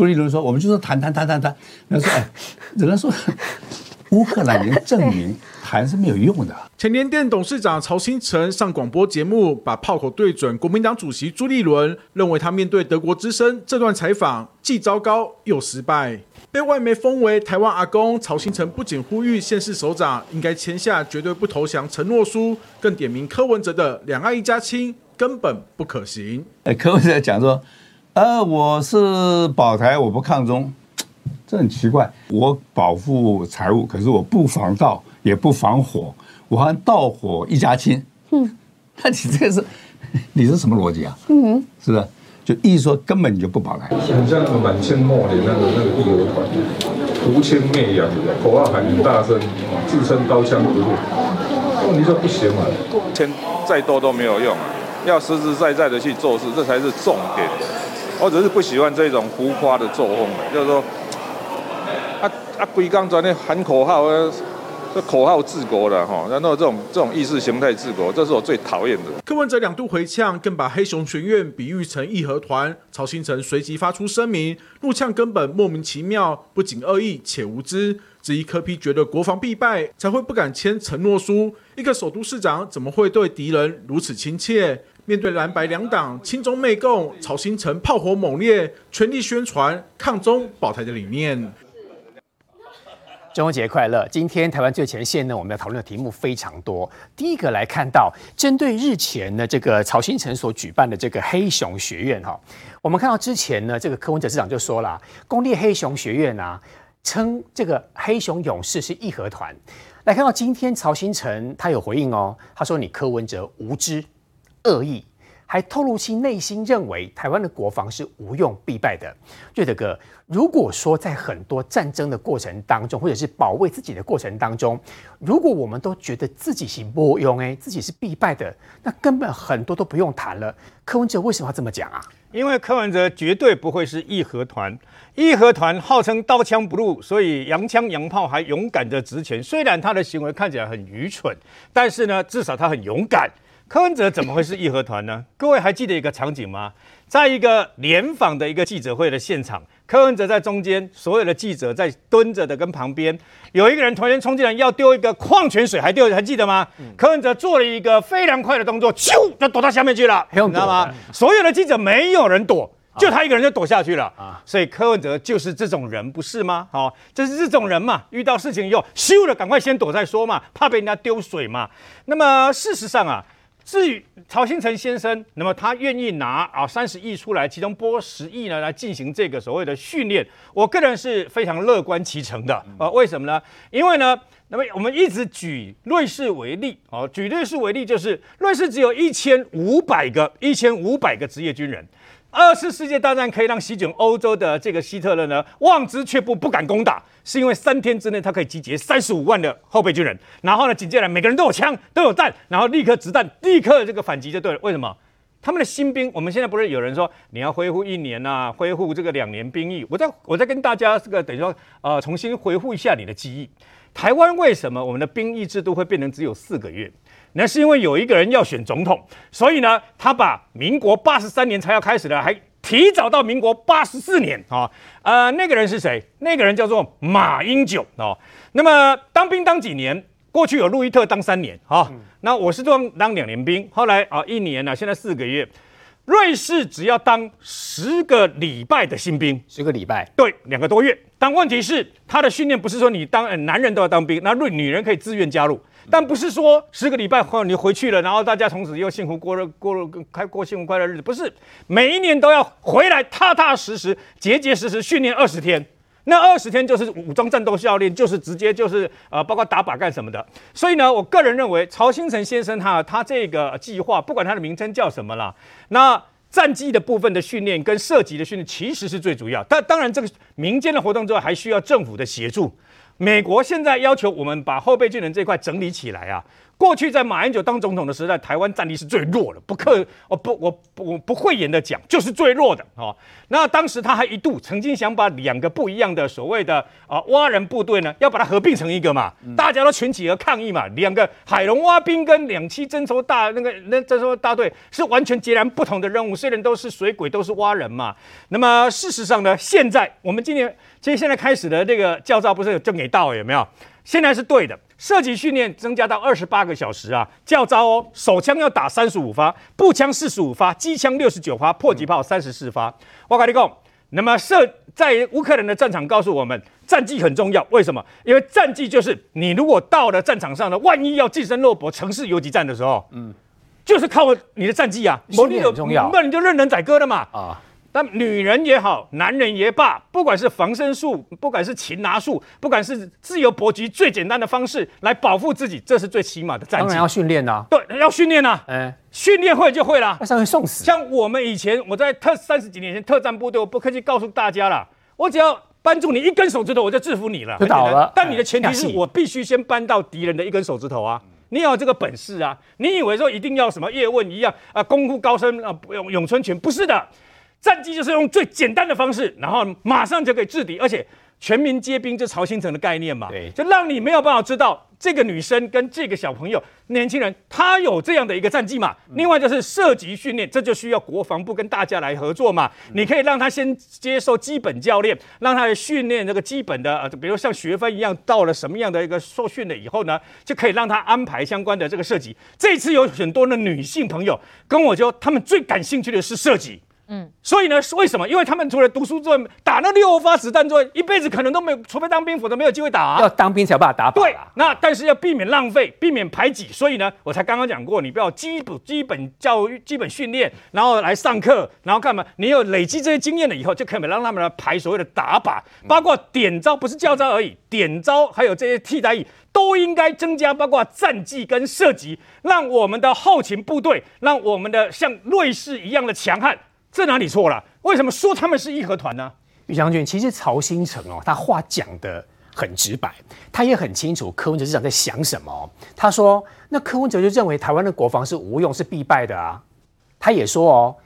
朱立伦说：“我们就是谈谈谈谈谈。”人家说：“哎，人家说 乌克兰已经证明谈是没有用的。”前联电董事长曹新成上广播节目，把炮口对准国民党主席朱立伦，认为他面对德国之声这段采访既糟糕又失败，被外媒封为“台湾阿公”。曹新成不仅呼吁县市首长应该签下绝对不投降承诺书，更点名柯文哲的“两岸一家亲”根本不可行。哎，柯文哲讲说。呃，我是保台，我不抗中，这很奇怪。我保护财物，可是我不防盗，也不防火，我还盗火一家亲。嗯，那你这个是，你是什么逻辑啊？嗯，是不是？就意思说根本你就不保台。很像满清末年那个那个义和团，涂枪灭洋，口号喊很大声，自称刀枪不入。问题说不行嘛，钱再多都没有用啊，要实实在在的去做事，这才是重点。我只是不喜欢这种浮夸的作风，就是说，啊啊，规刚在那喊口号，这口号治国的哈，然后这种这种意识形态治国，这是我最讨厌的。柯文哲两度回呛，更把黑熊学院比喻成义和团。曹兴诚随即发出声明，怒呛根本莫名其妙，不仅恶意且无知，质疑柯批觉得国防必败才会不敢签承诺书。一个首都市长怎么会对敌人如此亲切？面对蓝白两党亲中媚共，曹新成炮火猛烈，全力宣传抗中保台的理念。中秋节快乐！今天台湾最前线呢，我们要讨论的题目非常多。第一个来看到，针对日前呢这个曹新成所举办的这个黑熊学院哈，我们看到之前呢，这个柯文哲市长就说了，公立黑熊学院啊，称这个黑熊勇士是义和团。来看到今天曹新成他有回应哦，他说你柯文哲无知。恶意，还透露其内心认为台湾的国防是无用必败的。瑞德哥，如果说在很多战争的过程当中，或者是保卫自己的过程当中，如果我们都觉得自己是无用哎，自己是必败的，那根本很多都不用谈了。柯文哲为什么要这么讲啊？因为柯文哲绝对不会是义和团，义和团号称刀枪不入，所以洋枪洋炮还勇敢的执权。虽然他的行为看起来很愚蠢，但是呢，至少他很勇敢。柯文哲怎么会是义和团呢？各位还记得一个场景吗？在一个联访的一个记者会的现场，柯文哲在中间，所有的记者在蹲着的跟旁边，有一个人突然冲进来要丢一个矿泉水，还丢还记得吗？嗯、柯文哲做了一个非常快的动作，咻就躲到下面去了，你知道吗？所有的记者没有人躲，就他一个人就躲下去了啊！所以柯文哲就是这种人，不是吗？好，就是这种人嘛，遇到事情以后，咻了，赶快先躲再说嘛，怕被人家丢水嘛。那么事实上啊。至于曹新成先生，那么他愿意拿啊三十亿出来，其中拨十亿呢来进行这个所谓的训练，我个人是非常乐观其成的啊。为什么呢？因为呢，那么我们一直举瑞士为例啊，举瑞士为例就是瑞士只有一千五百个一千五百个职业军人。二次世界大战可以让席卷欧洲的这个希特勒呢望之却步，不敢攻打，是因为三天之内他可以集结三十五万的后备军人，然后呢，紧接着每个人都有枪都有弹，然后立刻子弹立刻这个反击就对了。为什么？他们的新兵，我们现在不是有人说你要恢复一年啊，恢复这个两年兵役？我再我再跟大家这个等于说呃重新回复一下你的记忆。台湾为什么我们的兵役制度会变成只有四个月？那是因为有一个人要选总统，所以呢，他把民国八十三年才要开始的，还提早到民国八十四年啊。呃，那个人是谁？那个人叫做马英九哦。那么当兵当几年？过去有路易特当三年啊。嗯、那我是当当两年兵，后来啊一年呢，现在四个月。瑞士只要当十个礼拜的新兵，十个礼拜，对，两个多月。但问题是，他的训练不是说你当、呃、男人都要当兵，那瑞女人可以自愿加入。但不是说十个礼拜后你回去了，然后大家从此又幸福过了过了开过幸福快乐日子，不是每一年都要回来踏踏实实、结结实实训练二十天。那二十天就是武装战斗教练，就是直接就是呃，包括打靶干什么的。所以呢，我个人认为曹兴诚先生他他这个计划，不管他的名称叫什么啦，那战机的部分的训练跟射击的训练其实是最主要。但当然，这个民间的活动之外，还需要政府的协助。美国现在要求我们把后备军人这块整理起来啊。过去在马英九当总统的时代，台湾战力是最弱的，不客我不我不我不讳言的讲，就是最弱的哦。那当时他还一度曾经想把两个不一样的所谓的啊蛙人部队呢，要把它合并成一个嘛，大家都群起而抗议嘛。两个海龙蛙兵跟两栖征收大那个那征收大队是完全截然不同的任务，虽然都是水鬼，都是蛙人嘛。那么事实上呢，现在我们今年其实现在开始的这个教召不是有正给到有没有？现在是对的。射击训练增加到二十八个小时啊，教招哦，手枪要打三十五发，步枪四十五发，机枪六十九发，迫击炮三十四发。我跟你讲，那么射在乌克兰的战场告诉我们，战绩很重要。为什么？因为战绩就是你如果到了战场上呢，万一要近身肉搏、城市游击战的时候，嗯，就是靠你的战绩啊，训练很重要，那你就任人宰割了嘛啊。但女人也好，男人也罢，不管是防身术，不管是擒拿术，不管是自由搏击，最简单的方式来保护自己，这是最起码的战绩。当然要训练呐，对，要训练呐。哎，训练会就会了，那上去送死。像我们以前，我在特三十几年前特战部队，我不客气告诉大家了，我只要扳住你一根手指头，我就制服你了，就倒了。但你的前提是我必须先扳到敌人的一根手指头啊，你要有这个本事啊。你以为说一定要什么叶问一样啊，功夫高深啊，咏咏春拳，不是的。战机就是用最简单的方式，然后马上就可以制敌，而且全民皆兵，这曹新成的概念嘛，对，就让你没有办法知道这个女生跟这个小朋友、年轻人，他有这样的一个战绩嘛。另外就是射击训练，这就需要国防部跟大家来合作嘛。你可以让他先接受基本教练，让他来训练这个基本的，呃，比如像学分一样，到了什么样的一个受训了以后呢，就可以让他安排相关的这个射击。这次有很多的女性朋友跟我说，他们最感兴趣的是射击。嗯，所以呢，为什么？因为他们除了读书之外，打那六发子弹之外，一辈子可能都没有，除非当兵，否则没有机会打啊。要当兵才有办法打靶。对，那但是要避免浪费，避免排挤，所以呢，我才刚刚讲过，你不要基本基本教育、基本训练，然后来上课，然后干嘛？你有累积这些经验了以后，就可以让他们来排所谓的打靶，包括点招，不是教招而已，点招还有这些替代役都应该增加，包括战绩跟射击，让我们的后勤部队，让我们的像瑞士一样的强悍。这哪里错了？为什么说他们是义和团呢？于将军，其实曹新成哦，他话讲得很直白，他也很清楚柯文哲市长在想什么。他说，那柯文哲就认为台湾的国防是无用、是必败的啊。他也说哦，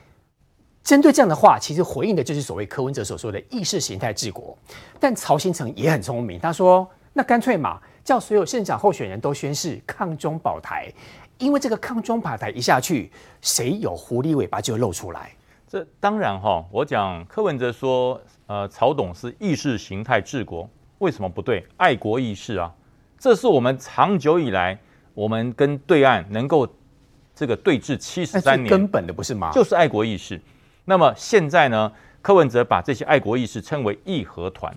针对这样的话，其实回应的就是所谓柯文哲所说的意识形态治国。但曹新成也很聪明，他说，那干脆嘛，叫所有县长候选人都宣誓抗中保台，因为这个抗中保台一下去，谁有狐狸尾巴就露出来。这当然哈，我讲柯文哲说，呃，曹董是意识形态治国，为什么不对？爱国意识啊，这是我们长久以来我们跟对岸能够这个对峙七十三年根本的不是吗？就是爱国意识。那么现在呢，柯文哲把这些爱国意识称为义和团，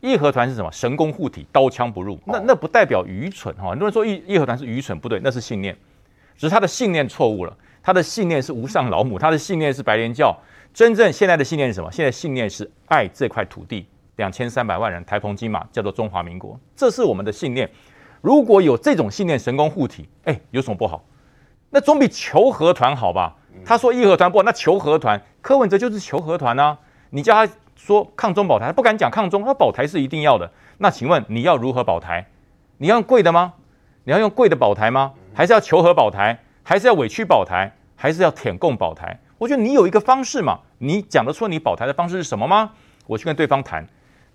义和团是什么？神功护体，刀枪不入。那那不代表愚蠢哈，很多人说义义和团是愚蠢，不对，那是信念，只是他的信念错误了。他的信念是无上老母，他的信念是白莲教。真正现在的信念是什么？现在信念是爱这块土地，两千三百万人，台澎金马叫做中华民国，这是我们的信念。如果有这种信念，神功护体，哎，有什么不好？那总比求和团好吧？他说义和团不好，那求和团，柯文哲就是求和团啊。你叫他说抗中保台，他不敢讲抗中，他保台是一定要的。那请问你要如何保台？你要用贵的吗？你要用贵的保台吗？还是要求和保台？还是要委屈保台，还是要舔共保台？我觉得你有一个方式嘛，你讲得出你保台的方式是什么吗？我去跟对方谈，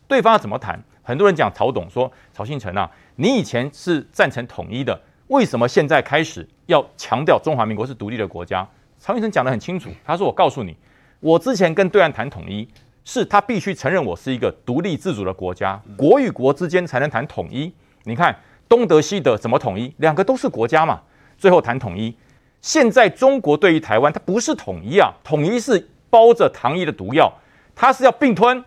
对方要怎么谈？很多人讲曹董说曹兴诚啊，你以前是赞成统一的，为什么现在开始要强调中华民国是独立的国家？曹兴诚讲得很清楚，他说我告诉你，我之前跟对岸谈统一，是他必须承认我是一个独立自主的国家，国与国之间才能谈统一。你看东德西德怎么统一？两个都是国家嘛。最后谈统一，现在中国对于台湾，它不是统一啊，统一是包着糖衣的毒药，它是要并吞，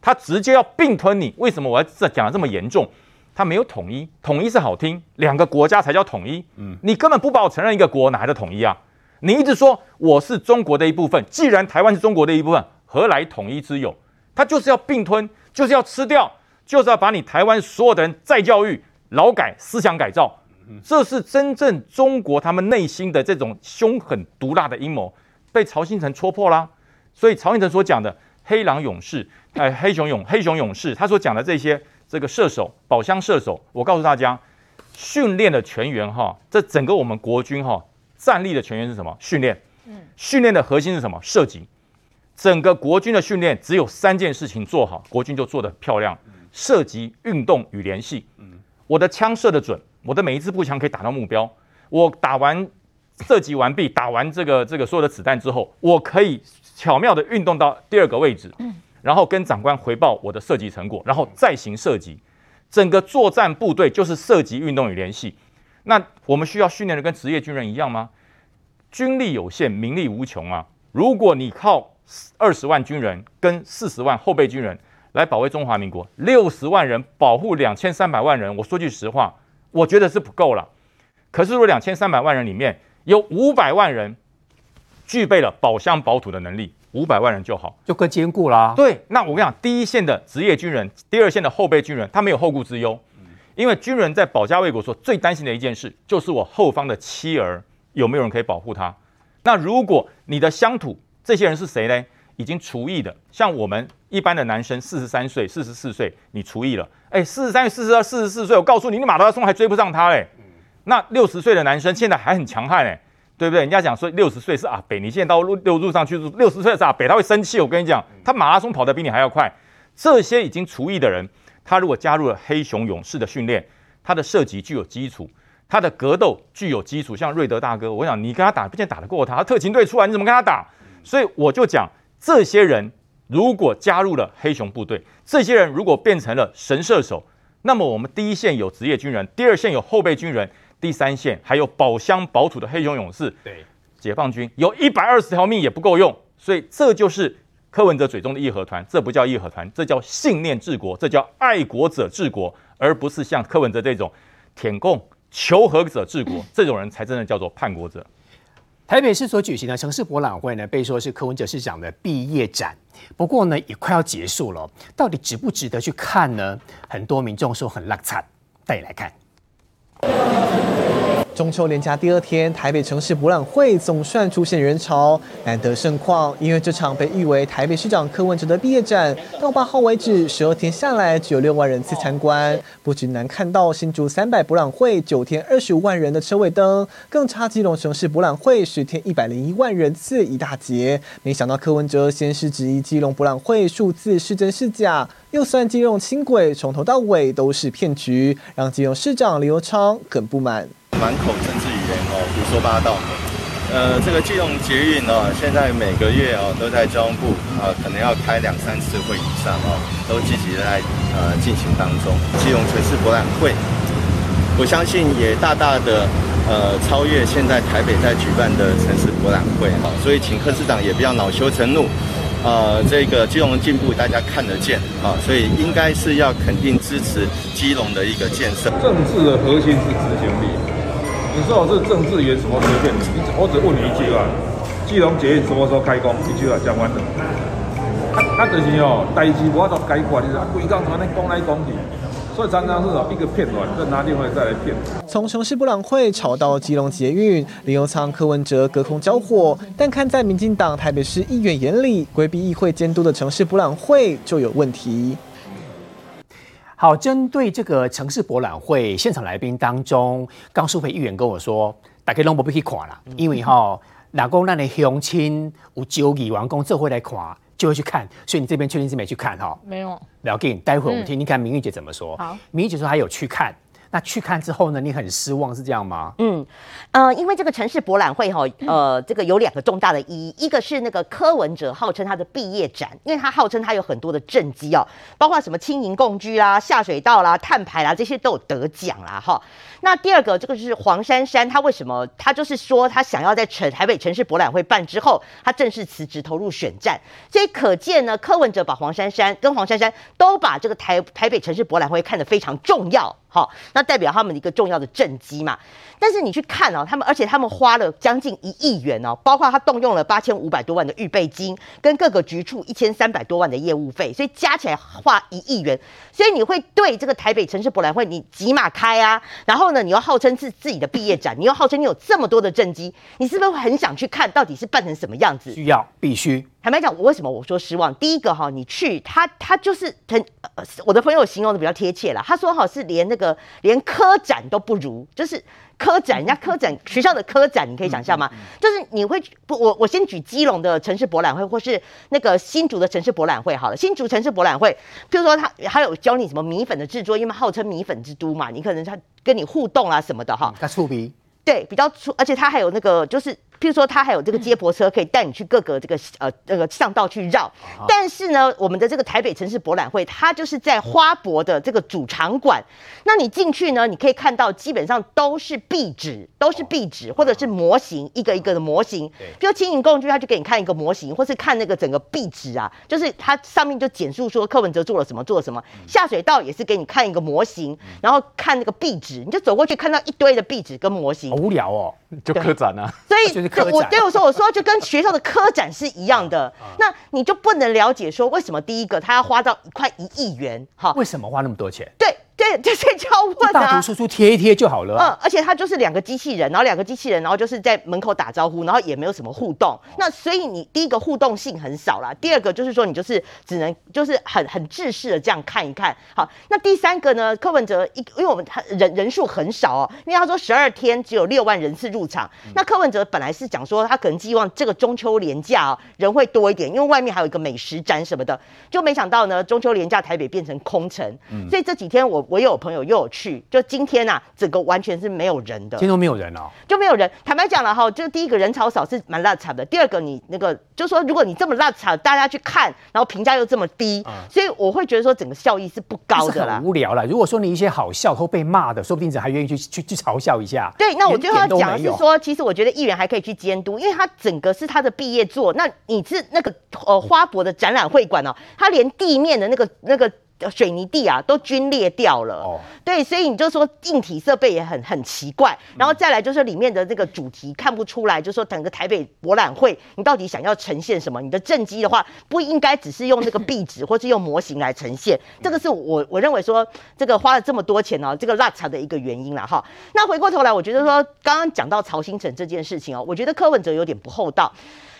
它直接要并吞你。为什么我要这讲的这么严重？它没有统一，统一是好听，两个国家才叫统一。嗯，你根本不把我承认一个国，哪来的统一啊？你一直说我是中国的一部分，既然台湾是中国的一部分，何来统一之有？它就是要并吞，就是要吃掉，就是要把你台湾所有的人再教育、劳改、思想改造。这是真正中国他们内心的这种凶狠毒辣的阴谋，被曹兴诚戳破啦。所以曹兴诚所讲的黑狼勇士，哎，黑熊勇黑熊勇士，他所讲的这些这个射手宝箱射手，我告诉大家，训练的全员哈，这整个我们国军哈战力的全员是什么？训练，训练的核心是什么？射击。整个国军的训练只有三件事情做好，国军就做得漂亮：射击、运动与联系。我的枪射得准。我的每一支步枪可以打到目标。我打完射击完毕，打完这个这个所有的子弹之后，我可以巧妙的运动到第二个位置，然后跟长官回报我的射击成果，然后再行射击。整个作战部队就是射击、运动与联系。那我们需要训练的跟职业军人一样吗？军力有限，民力无穷啊！如果你靠二十万军人跟四十万后备军人来保卫中华民国，六十万人保护两千三百万人，我说句实话。我觉得是不够了，可是如果两千三百万人里面有五百万人具备了保乡保土的能力，五百万人就好，就更坚固啦。对，那我跟你讲，第一线的职业军人，第二线的后备军人，他没有后顾之忧，因为军人在保家卫国所最担心的一件事，就是我后方的妻儿有没有人可以保护他。那如果你的乡土这些人是谁呢？已经除役的，像我们一般的男生，四十三岁、四十四岁，你除役了，哎，四十三岁、四十二、四十四岁，我告诉你，你马拉松还追不上他嘞。那六十岁的男生现在还很强悍嘞，对不对？人家讲说六十岁是阿北，你现在到路六路上去，六十岁是阿北，他会生气。我跟你讲，他马拉松跑得比你还要快。这些已经除役的人，他如果加入了黑熊勇士的训练，他的射击具有基础，他的格斗具有基础。像瑞德大哥，我想你跟他打，不见打得过他。他特勤队出来，你怎么跟他打？所以我就讲。这些人如果加入了黑熊部队，这些人如果变成了神射手，那么我们第一线有职业军人，第二线有后备军人，第三线还有保乡保土的黑熊勇士。对，解放军有一百二十条命也不够用，所以这就是柯文哲嘴中的义和团，这不叫义和团，这叫信念治国，这叫爱国者治国，而不是像柯文哲这种舔共求和者治国，这种人才真的叫做叛国者。台北市所举行的城市博览会呢，被说是柯文哲市长的毕业展。不过呢，也快要结束了，到底值不值得去看呢？很多民众说很烂惨，带你来看。中秋连假第二天，台北城市博览会总算出现人潮，难得盛况。因为这场被誉为台北市长柯文哲的毕业展，到八号为止，十二天下来只有六万人次参观。不仅难看到新竹三百博览会九天二十五万人的车尾灯，更差基隆城市博览会十天一百零一万人次一大截。没想到柯文哲先是质疑基隆博览会数字是真是假，又算金融轻轨从头到尾都是骗局，让金融市长林右昌更不满。满口政治语言哦，胡说八道。呃，这个金融捷运哦，现在每个月哦都在交通部啊，可能要开两三次会以上哦，都积极的在呃进行当中。金融城市博览会，我相信也大大的呃超越现在台北在举办的城市博览会哈，所以请柯市长也不要恼羞成怒。呃，这个基隆的进步大家看得见啊，所以应该是要肯定支持基隆的一个建设。政治的核心是执行力。你说我是政治员，什么随便你？我只问你一句话：基隆捷运什么时候开工？一句话讲完了。啊就是哦，代志我都改过，就是规工安尼讲来讲去，所以常常是哦一个片段，再拿另外再来骗。从城市博览会吵到基隆捷运，林右昌、柯文哲隔空交火，但看在民进党台北市议员眼里，规避议会监督的城市博览会就有问题。好，针对这个城市博览会现场来宾当中，刚淑培议员跟我说，大家拢不必去看了，因为哈，哪公那里乡亲有九亿完工，这会来看，就会去看，所以你这边确定是没去看哈？没有。了解，待会我们听听看明玉姐怎么说。好，明玉姐说她有去看。那去看之后呢？你很失望是这样吗？嗯，呃，因为这个城市博览会哈，呃，这个有两个重大的意义，一个是那个柯文哲号称他的毕业展，因为他号称他有很多的政绩哦，包括什么轻盈共居啦、下水道啦、碳排啦，这些都有得奖啦哈。那第二个这个就是黄珊珊，他为什么他就是说他想要在城台北城市博览会办之后，他正式辞职投入选战，所以可见呢，柯文哲把黄珊珊跟黄珊珊都把这个台台北城市博览会看得非常重要。好，那代表他们一个重要的政绩嘛。但是你去看哦，他们而且他们花了将近一亿元哦，包括他动用了八千五百多万的预备金，跟各个局处一千三百多万的业务费，所以加起来花一亿元。所以你会对这个台北城市博览会，你几马开啊？然后呢，你又号称是自己的毕业展，你又号称你有这么多的政绩，你是不是会很想去看到底是办成什么样子？需要必须。坦白讲，我为什么我说失望？第一个哈，你去他他就是很，我的朋友形容的比较贴切了。他说哈，是连那个连科展都不如，就是科展，人家科展学校的科展，你可以想象吗？就是你会不，我我先举基隆的城市博览会，或是那个新竹的城市博览会好了。新竹城市博览会，譬如说他还有教你什么米粉的制作，因为号称米粉之都嘛，你可能他跟你互动啊什么的哈。他触鼻。对，比较粗，而且他还有那个就是。譬如说，它还有这个接驳车可以带你去各个这个呃那个巷道去绕。但是呢，我们的这个台北城市博览会，它就是在花博的这个主场馆。那你进去呢，你可以看到基本上都是壁纸，都是壁纸或者是模型，一个一个的模型。比如轻盈共居，他就给你看一个模型，或是看那个整个壁纸啊，就是它上面就简述说柯文哲做了什么，做了什么。下水道也是给你看一个模型，然后看那个壁纸，你就走过去看到一堆的壁纸跟模型。好无聊哦，就科展啊。所以。我对我说，我说就跟学校的科展是一样的，那你就不能了解说为什么第一个他要花到快一亿元？哈，为什么花那么多钱？对。对，就是交问啊，大图输出贴一贴就好了。嗯，而且它就是两个机器人，然后两个机器人，然后就是在门口打招呼，然后也没有什么互动。那所以你第一个互动性很少啦，第二个就是说你就是只能就是很很制式的这样看一看。好，那第三个呢？柯文哲一，因为我们他人人数很少哦，因为他说十二天只有六万人次入场。那柯文哲本来是讲说他可能寄望这个中秋连假哦人会多一点，因为外面还有一个美食展什么的，就没想到呢中秋连假台北变成空城。嗯，所以这几天我。我有朋友又有去，就今天呐、啊，整个完全是没有人的，今天都没有人哦，就没有人。坦白讲了哈，就第一个人潮少是蛮拉惨的，第二个你那个就说，如果你这么拉惨，大家去看，然后评价又这么低，嗯、所以我会觉得说整个效益是不高的啦，无聊了。如果说你一些好笑或被骂的，说不定人还愿意去去去嘲笑一下。对，那我最后要讲的是说，其实我觉得议员还可以去监督，因为他整个是他的毕业作。那你是那个呃花博的展览会馆哦，他连地面的那个那个。水泥地啊，都龟裂掉了。哦，对，所以你就说硬体设备也很很奇怪，然后再来就是里面的这个主题看不出来，就说整个台北博览会，你到底想要呈现什么？你的政绩的话，不应该只是用那个壁纸或是用模型来呈现。这个是我我认为说这个花了这么多钱哦，这个落差的一个原因了哈。那回过头来，我觉得说刚刚讲到曹兴诚这件事情哦，我觉得柯文哲有点不厚道。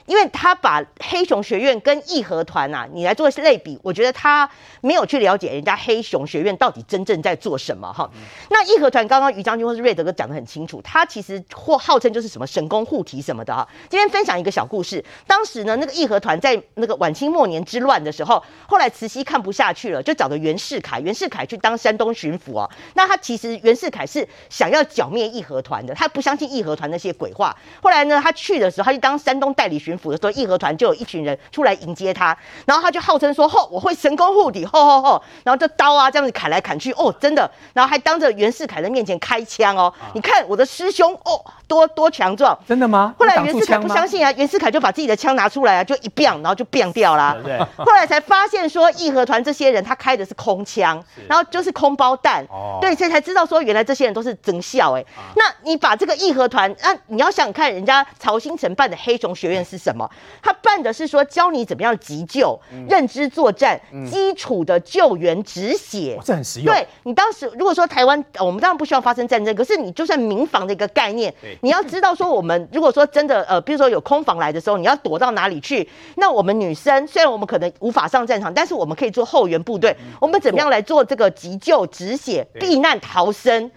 因为他把黑熊学院跟义和团呐，你来做一些类比，我觉得他没有去了解人家黑熊学院到底真正在做什么哈。那义和团刚刚于将军或是瑞德哥讲得很清楚，他其实或号称就是什么神功护体什么的哈。今天分享一个小故事，当时呢那个义和团在那个晚清末年之乱的时候，后来慈禧看不下去了，就找的袁世凯，袁世凯去当山东巡抚哦。那他其实袁世凯是想要剿灭义和团的，他不相信义和团那些鬼话。后来呢他去的时候，他就当山东代理巡。府的时候，义和团就有一群人出来迎接他，然后他就号称说：“吼，我会神功护体，吼吼吼！”然后这刀啊这样子砍来砍去，哦，真的，然后还当着袁世凯的面前开枪哦。啊、你看我的师兄哦，多多强壮，真的吗？后来袁世凯不相信啊，袁世凯就把自己的枪拿出来啊，就一变，然后就变掉了。对，对。后来才发现说，义和团这些人他开的是空枪，然后就是空包弹。哦。对，所以才知道说，原来这些人都是真笑哎。啊、那你把这个义和团，那、啊、你要想想看，人家曹兴诚办的黑熊学院是什么？他办的是说教你怎么样急救、嗯、认知作战、嗯、基础的救援止血，这很实用。对，你当时如果说台湾，我们当然不需要发生战争，可是你就算民防的一个概念，你要知道说我们如果说真的呃，比如说有空防来的时候，你要躲到哪里去？那我们女生虽然我们可能无法上战场，但是我们可以做后援部队，嗯、我们怎么样来做这个急救止血、避难逃生？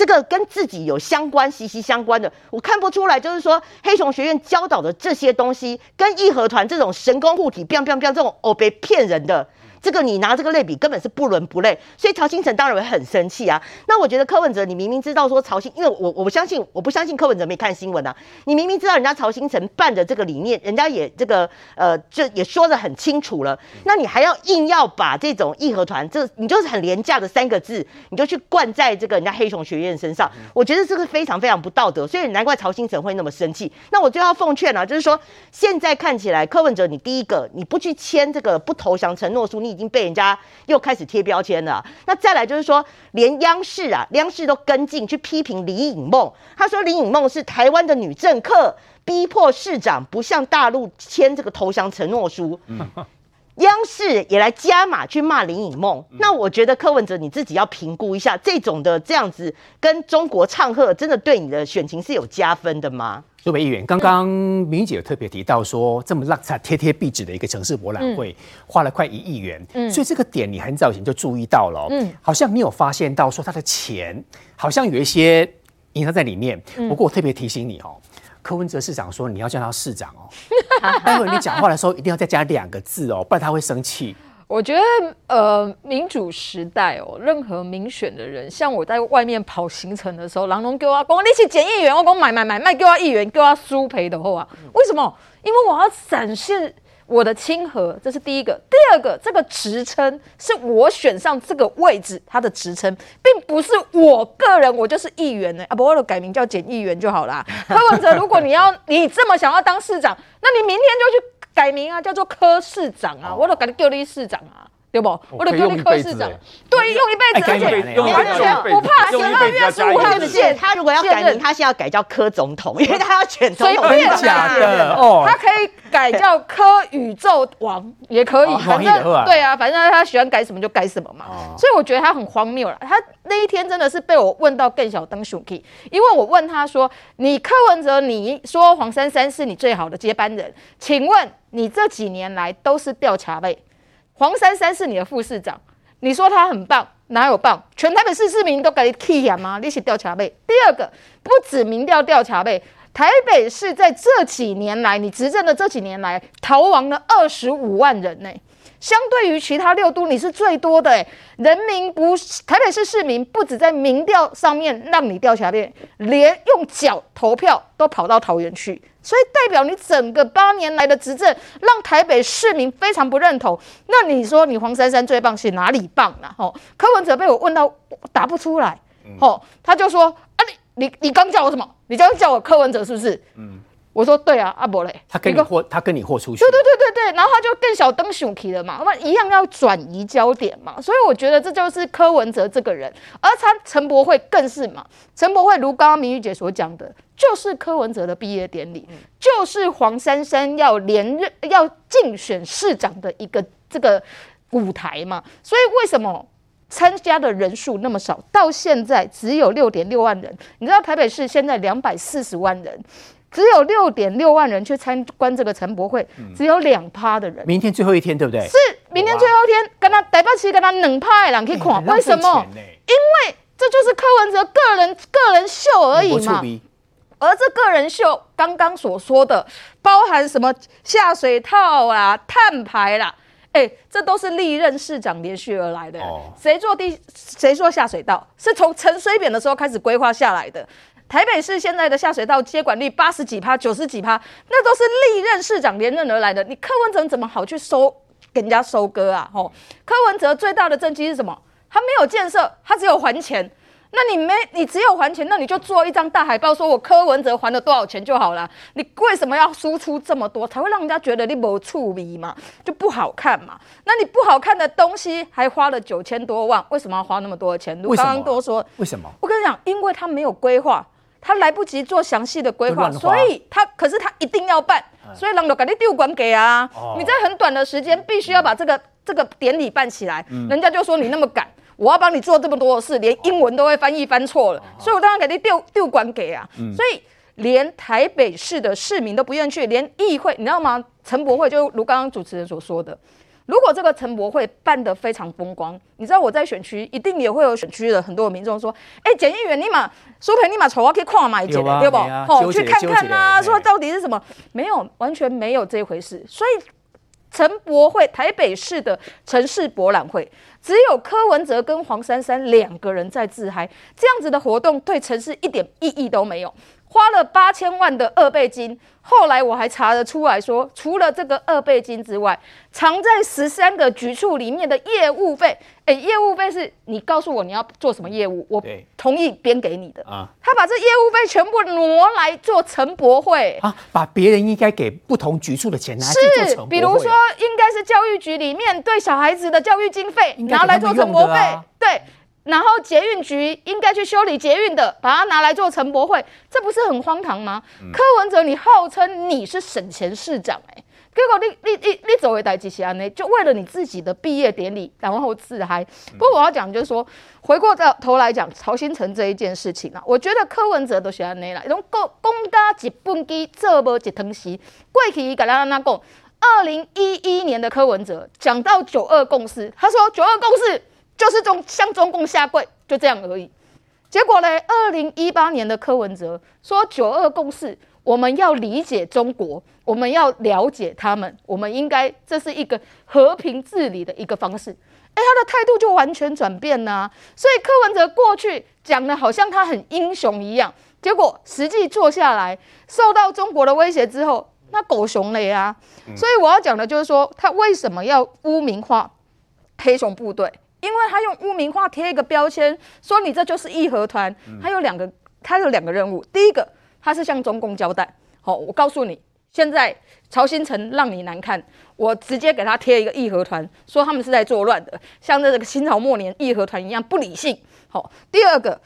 这个跟自己有相关、息息相关的，我看不出来。就是说，黑熊学院教导的这些东西，跟义和团这种神功护体、biang biang biang 这种哦，被骗人的。这个你拿这个类比根本是不伦不类，所以曹兴诚当然会很生气啊。那我觉得柯文哲，你明明知道说曹兴，因为我我不相信，我不相信柯文哲没看新闻啊。你明明知道人家曹兴诚办的这个理念，人家也这个呃，就也说得很清楚了。那你还要硬要把这种义和团，这你就是很廉价的三个字，你就去灌在这个人家黑熊学院身上，我觉得这个非常非常不道德。所以难怪曹兴诚会那么生气。那我就要奉劝啊，就是说现在看起来柯文哲，你第一个你不去签这个不投降承诺书，你。已经被人家又开始贴标签了。那再来就是说，连央视啊，央视都跟进去批评李颖梦，他说李颖梦是台湾的女政客，逼迫市长不向大陆签这个投降承诺书。央视也来加码去骂林颖梦，那我觉得柯文哲你自己要评估一下，这种的这样子跟中国唱和，真的对你的选情是有加分的吗？苏培议员，刚刚明姐有特别提到说，这么浪差贴贴壁纸的一个城市博览会，花了快一亿元，嗯，所以这个点你很早以前就注意到了，嗯，好像没有发现到说他的钱好像有一些隐藏在里面，不过我特别提醒你哦。柯文哲市长说：“你要叫他市长哦，待会你讲话的时候一定要再加两个字哦，不然他会生气。”我觉得，呃，民主时代哦，任何民选的人，像我在外面跑行程的时候，郎龙给我讲你是检议员，我讲买买买卖，给我议员，给我苏赔的话，为什么？因为我要展现。我的亲和，这是第一个。第二个，这个职称是我选上这个位置，他的职称，并不是我个人，我就是议员呢。啊，不，我就改名叫简议员就好啦。柯文哲，如果你要你这么想要当市长，那你明天就去改名啊，叫做柯市长啊，我都改你叫你市长啊。对不？我的科立科市长，对，用一辈子，而且完全不怕十二月十五号的事。他如果要改名，他现在要改叫柯总统，因为他要选总统。随便假的哦，他可以改叫柯宇宙王，也可以，反正对啊，反正他喜欢改什么就改什么嘛。所以我觉得他很荒谬了。他那一天真的是被我问到更小灯 shuki，因为我问他说：“你柯文哲，你说黄珊珊是你最好的接班人，请问你这几年来都是调查呗？”黄珊珊是你的副市长，你说他很棒，哪有棒？全台北市市民都给你气眼吗？你是调查妹。第二个，不止民调调查妹，台北市在这几年来，你执政的这几年来，逃亡了二十五万人呢、相对于其他六都，你是最多的、欸。人民不，台北市市民不止在民调上面让你调查呗，连用脚投票都跑到桃园去。所以代表你整个八年来的执政，让台北市民非常不认同。那你说你黄珊珊最棒是哪里棒呢？吼，柯文哲被我问到答不出来，吼，他就说啊，你你你刚叫我什么？你刚叫我柯文哲是不是？嗯。我说对啊，阿伯嘞，他跟你豁，他跟你豁出去。对对对对对，然后他就更小灯熊皮了嘛，那一样要转移焦点嘛，所以我觉得这就是柯文哲这个人，而他陈柏惟更是嘛，陈柏惟如刚刚明玉姐所讲的，就是柯文哲的毕业典礼，就是黄珊珊要连任要竞选市长的一个这个舞台嘛，所以为什么参加的人数那么少，到现在只有六点六万人？你知道台北市现在两百四十万人。只有六点六万人去参观这个陈博会，只有两趴的人。明天最后一天，对不对？是明天最后一天，跟他台北市跟他冷趴的人可以看，为什么？因为这就是柯文哲个人个人秀而已嘛。而这个人秀刚刚所说的，包含什么下水套啊、碳排啦，哎，这都是历任市长连续而来的。谁做第？谁做下水道是从陈水扁的时候开始规划下来的？台北市现在的下水道接管率八十几趴、九十几趴，那都是历任市长连任而来的。你柯文哲怎么好去收给人家收割啊？吼，柯文哲最大的政绩是什么？他没有建设，他只有还钱。那你没，你只有还钱，那你就做一张大海报，说我柯文哲还了多少钱就好了。你为什么要输出这么多，才会让人家觉得你没处理嘛，就不好看嘛？那你不好看的东西还花了九千多万，为什么要花那么多的钱？我刚刚都说为什么？我跟你讲，因为他没有规划。他来不及做详细的规划，所以他可是他一定要办，所以让我赶紧丢管给啊！哦、你在很短的时间必须要把这个、嗯、这个典礼办起来，嗯、人家就说你那么赶，我要帮你做这么多的事，连英文都会翻译翻错了，哦、所以我当然给你丢丢管给啊！嗯、所以连台北市的市民都不愿意去，连议会你知道吗？陈博会就如刚刚主持人所说的。如果这个陈博会办得非常风光，你知道我在选区一定也会有选区的很多民众说：“哎、欸，检议员，你嘛苏培，你嘛丑我可以跨买一件，对不？好去看看啊，说到底是什么？没有，完全没有这回事。所以陈博会台北市的城市博览会只有柯文哲跟黄珊珊两个人在自嗨，这样子的活动对城市一点意义都没有。花了八千万的二倍金，后来我还查得出来说，除了这个二倍金之外，藏在十三个局处里面的业务费，哎，业务费是你告诉我你要做什么业务，我同意编给你的。啊。他把这业务费全部挪来做陈博会。啊，把别人应该给不同局处的钱拿去做陈博会，比如说应该是教育局里面对小孩子的教育经费拿来做陈博会，啊、对。然后捷运局应该去修理捷运的，把它拿来做陈博会，这不是很荒唐吗？嗯、柯文哲，你号称你是省钱市长、欸，哎，结果你你你你走为代志是安呢？就为了你自己的毕业典礼，然后自嗨。嗯、不过我要讲就是说，回过到头来讲曹新成这一件事情啊，我觉得柯文哲都是安呢啦，种公公家一本机做无一汤匙。过去跟咱安讲，二零一一年的柯文哲讲到九二共识，他说九二共识。就是中向中共下跪，就这样而已。结果呢？二零一八年的柯文哲说“九二共识”，我们要理解中国，我们要了解他们，我们应该这是一个和平治理的一个方式。哎，他的态度就完全转变了啊。所以柯文哲过去讲的好像他很英雄一样，结果实际坐下来，受到中国的威胁之后，那狗熊了呀。所以我要讲的就是说，他为什么要污名化黑熊部队？因为他用污名化贴一个标签，说你这就是义和团。他有两个，他有两个任务。第一个，他是向中共交代，好，我告诉你，现在曹新成让你难看，我直接给他贴一个义和团，说他们是在作乱的，像这个清朝末年义和团一样不理性。好，第二个，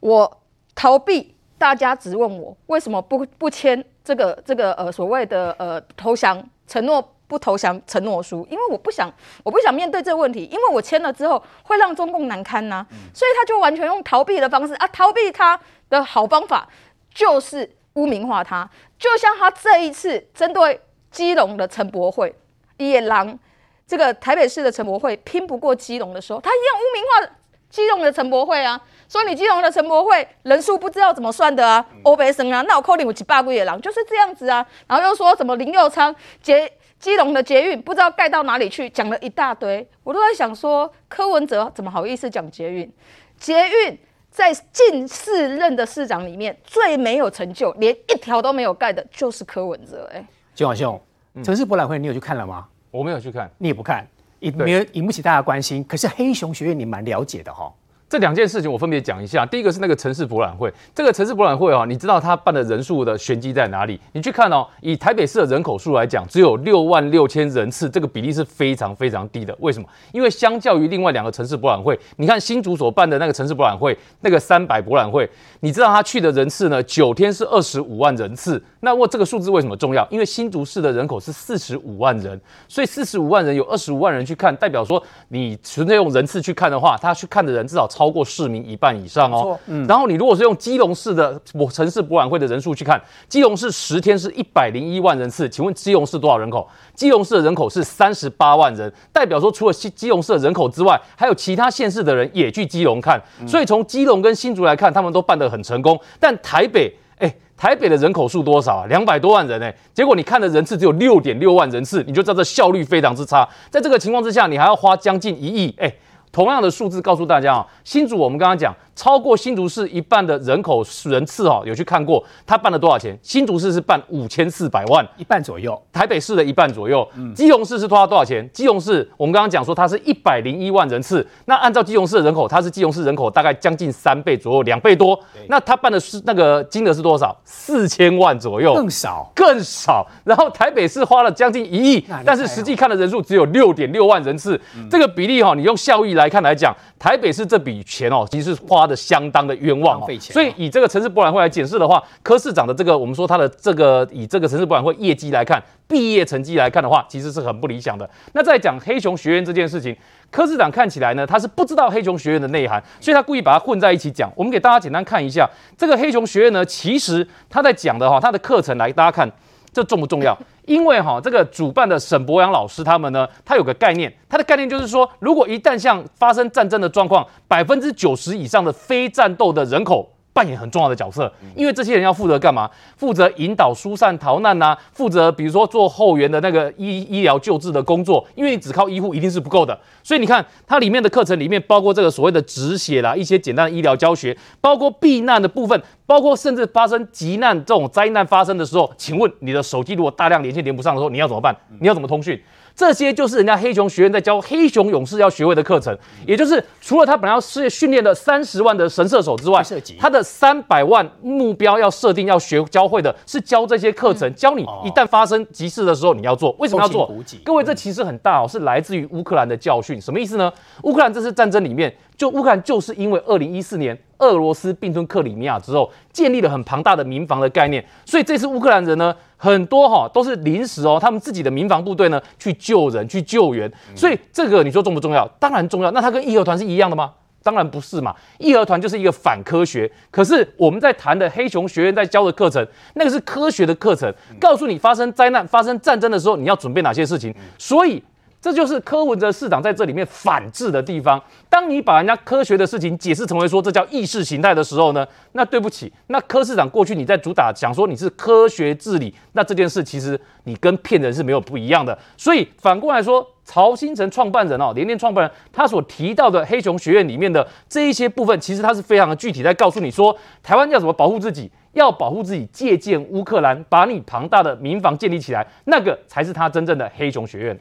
我逃避大家质问我为什么不不签这个这个呃所谓的呃投降承诺。不投降承诺书，因为我不想，我不想面对这个问题，因为我签了之后会让中共难堪呐、啊，所以他就完全用逃避的方式啊，逃避他的好方法就是污名化他，就像他这一次针对基隆的陈博会，野狼这个台北市的陈博会拼不过基隆的时候，他一样污名化基隆的陈博会啊，说你基隆的陈博会人数不知道怎么算的啊，欧北生啊，那我扣你我几百个野狼就是这样子啊，然后又说什么林佑昌结。基隆的捷运不知道盖到哪里去，讲了一大堆，我都在想说，柯文哲怎么好意思讲捷运？捷运在近四任的市长里面最没有成就，连一条都没有盖的，就是柯文哲。哎，金广兄，城市博览会你有去看了吗？我没有去看，你也不看，也没有引不起大家关心。可是黑熊学院你蛮了解的哈。这两件事情我分别讲一下。第一个是那个城市博览会，这个城市博览会啊，你知道它办的人数的玄机在哪里？你去看哦，以台北市的人口数来讲，只有六万六千人次，这个比例是非常非常低的。为什么？因为相较于另外两个城市博览会，你看新竹所办的那个城市博览会，那个三百博览会，你知道他去的人次呢？九天是二十五万人次。那我这个数字为什么重要？因为新竹市的人口是四十五万人，所以四十五万人有二十五万人去看，代表说你纯粹用人次去看的话，他去看的人至少超过市民一半以上哦。嗯。然后你如果是用基隆市的城市博览会的人数去看，基隆市十天是一百零一万人次，请问基隆市多少人口？基隆市的人口是三十八万人，代表说除了基基隆市的人口之外，还有其他县市的人也去基隆看。所以从基隆跟新竹来看，他们都办得很成功。但台北，哎，台北的人口数多少啊？两百多万人哎，结果你看的人次只有六点六万人次，你就知道这效率非常之差。在这个情况之下，你还要花将近一亿哎。同样的数字告诉大家啊，新竹我们刚刚讲。超过新竹市一半的人口人次哦，有去看过，他办了多少钱？新竹市是办五千四百万，一半左右。台北市的一半左右。嗯，基隆市是花多少钱？基隆市我们刚刚讲说它是一百零一万人次，那按照基隆市的人口，它是基隆市人口大概将近三倍左右，两倍多。那他办的是那个金额是多少？四千万左右，更少，更少。然后台北市花了将近一亿，但是实际看的人数只有六点六万人次，这个比例哈，你用效益来看来讲，台北市这笔钱哦，其实是花。的相当的冤枉，所以以这个城市博览会来解释的话，柯市长的这个我们说他的这个以这个城市博览会业绩来看，毕业成绩来看的话，其实是很不理想的。那再讲黑熊学院这件事情，柯市长看起来呢，他是不知道黑熊学院的内涵，所以他故意把它混在一起讲。我们给大家简单看一下这个黑熊学院呢，其实他在讲的哈，他的课程来大家看。这重不重要？因为哈，这个主办的沈博阳老师他们呢，他有个概念，他的概念就是说，如果一旦像发生战争的状况，百分之九十以上的非战斗的人口扮演很重要的角色，因为这些人要负责干嘛？负责引导疏散逃难呐、啊，负责比如说做后援的那个医医疗救治的工作，因为你只靠医护一定是不够的。所以你看它里面的课程里面包括这个所谓的止血啦，一些简单的医疗教学，包括避难的部分，包括甚至发生急难这种灾难发生的时候，请问你的手机如果大量连线连不上的时候，你要怎么办？你要怎么通讯？这些就是人家黑熊学院在教黑熊勇士要学会的课程，也就是除了他本来要训练的三十万的神射手之外，他的三百万目标要设定要学教会的是教这些课程，教你一旦发生急事的时候你要做，为什么要做？各位，这其实很大哦，是来自于乌克兰的教训，什么意思呢？乌克兰这次战争里面，就乌克兰就是因为二零一四年俄罗斯并吞克里米亚之后，建立了很庞大的民防的概念，所以这次乌克兰人呢。很多哈都是临时哦，他们自己的民防部队呢去救人、去救援，所以这个你说重不重要？当然重要。那它跟义和团是一样的吗？当然不是嘛。义和团就是一个反科学。可是我们在谈的黑熊学院在教的课程，那个是科学的课程，告诉你发生灾难、发生战争的时候你要准备哪些事情。所以。这就是柯文哲市长在这里面反制的地方。当你把人家科学的事情解释成为说这叫意识形态的时候呢，那对不起，那柯市长过去你在主打讲说你是科学治理，那这件事其实你跟骗人是没有不一样的。所以反过来说，曹兴诚创办人哦，连连创办人他所提到的黑熊学院里面的这一些部分，其实他是非常的具体，在告诉你说台湾要怎么保护自己，要保护自己，借鉴乌克兰，把你庞大的民防建立起来，那个才是他真正的黑熊学院。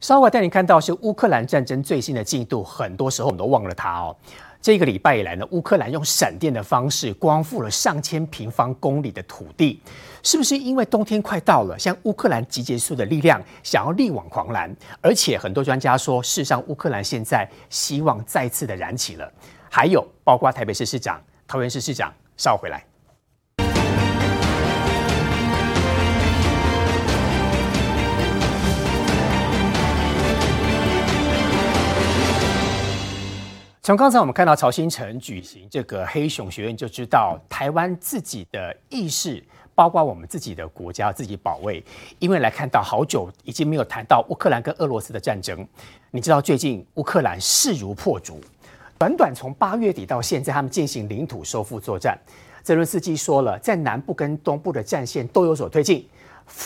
稍后带你看到是乌克兰战争最新的进度，很多时候我们都忘了它哦。这个礼拜以来呢，乌克兰用闪电的方式光复了上千平方公里的土地，是不是因为冬天快到了，向乌克兰集结出的力量，想要力挽狂澜？而且很多专家说，事实上乌克兰现在希望再次的燃起了。还有包括台北市市长、桃园市市长，稍后回来。从刚才我们看到曹兴诚举行这个黑熊学院，就知道台湾自己的意识，包括我们自己的国家自己保卫。因为来看到好久已经没有谈到乌克兰跟俄罗斯的战争，你知道最近乌克兰势如破竹，短短从八月底到现在，他们进行领土收复作战。泽伦斯基说了，在南部跟东部的战线都有所推进。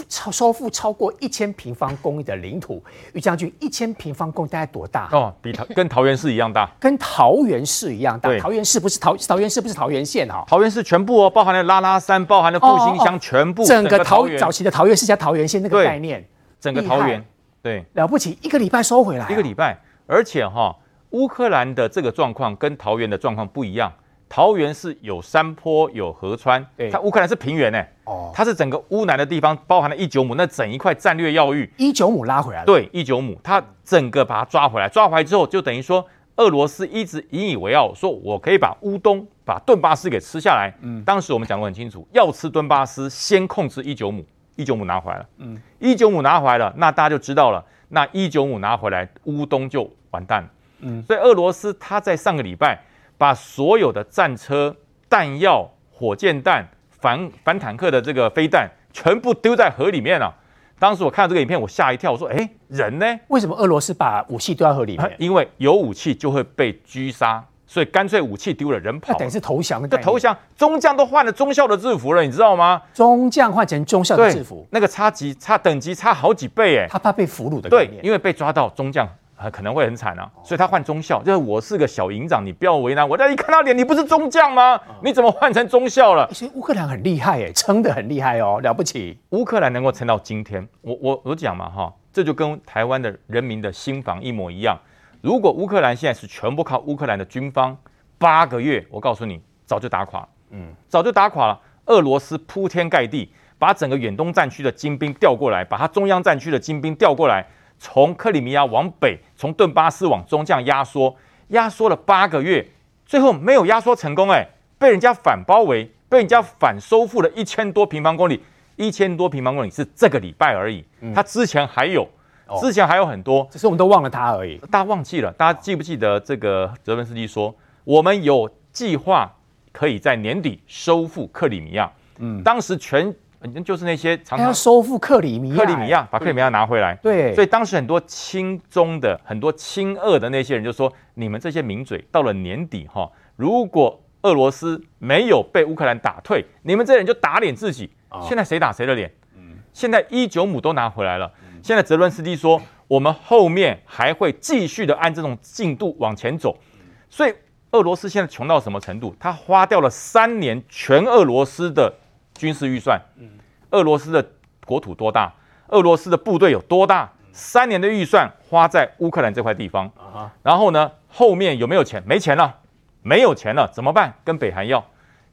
超收复超过一千平方公里的领土，于将军，一千平方公里大概多大？哦，比桃跟桃园市一样大，跟桃园市一样大。桃园市不是桃桃园市不是桃园县哈，桃园市全部哦，包含了拉拉山，包含了复兴乡，全部、哦哦、整个桃早期的桃园市加桃园县那个概念，整个桃园对了不起，一个礼拜收回来、啊，一个礼拜，而且哈，乌克兰的这个状况跟桃园的状况不一样。桃园是有山坡有河川，它乌克兰是平原呢、欸。哦，它是整个乌南的地方，包含了一九亩那整一块战略要域。一九亩拉回来了。对，一九亩，它整个把它抓回来，抓回来之后，就等于说俄罗斯一直引以为傲，说我可以把乌东、把顿巴斯给吃下来。嗯，当时我们讲过很清楚，要吃顿巴斯，先控制一九亩，一九亩拿回来了。嗯，一九亩拿回来了，那大家就知道了，那一九亩拿回来，乌东就完蛋了。嗯，所以俄罗斯他在上个礼拜。把所有的战车、弹药、火箭弹、反反坦克的这个飞弹全部丢在河里面了、啊。当时我看到这个影片，我吓一跳，我说：“哎，人呢？为什么俄罗斯把武器丢在河里面？因为有武器就会被狙杀，所以干脆武器丢了，人跑了。等于是投降的。这投降，中将都换了中校的制服了，你知道吗？中将换成中校的制服，那个差级差等级差好几倍哎。他怕被俘虏的。对，因为被抓到中将。可能会很惨啊，所以他换中校，就是我是个小营长，你不要为难我。但一看到脸，你不是中将吗？你怎么换成中校了？所以乌克兰很厉害哎，撑得很厉害哦，了不起。乌克兰能够撑到今天，我我我讲嘛哈，这就跟台湾的人民的心房一模一样。如果乌克兰现在是全部靠乌克兰的军方，八个月，我告诉你，早就打垮，嗯，早就打垮了。俄罗斯铺天盖地把整个远东战区的精兵调过来，把他中央战区的精兵调过来。从克里米亚往北，从顿巴斯往中这样压缩，压缩了八个月，最后没有压缩成功，哎，被人家反包围，被人家反收复了一千多平方公里，一千多平方公里是这个礼拜而已，他之前还有，之前还有很多，只是我们都忘了他而已，大家忘记了，大家记不记得这个泽文斯基说，我们有计划可以在年底收复克里米亚，嗯，当时全。就是那些常常要收复克里米亚，克里米亚把克里米亚拿回来。对，所以当时很多亲中的、很多亲俄的那些人就说：“你们这些名嘴，到了年底哈，如果俄罗斯没有被乌克兰打退，你们这些人就打脸自己。现在谁打谁的脸？现在伊久姆都拿回来了。现在泽伦斯基说，我们后面还会继续的按这种进度往前走。所以俄罗斯现在穷到什么程度？他花掉了三年全俄罗斯的军事预算。俄罗斯的国土多大？俄罗斯的部队有多大？三年的预算花在乌克兰这块地方。然后呢，后面有没有钱？没钱了，没有钱了，怎么办？跟北韩要。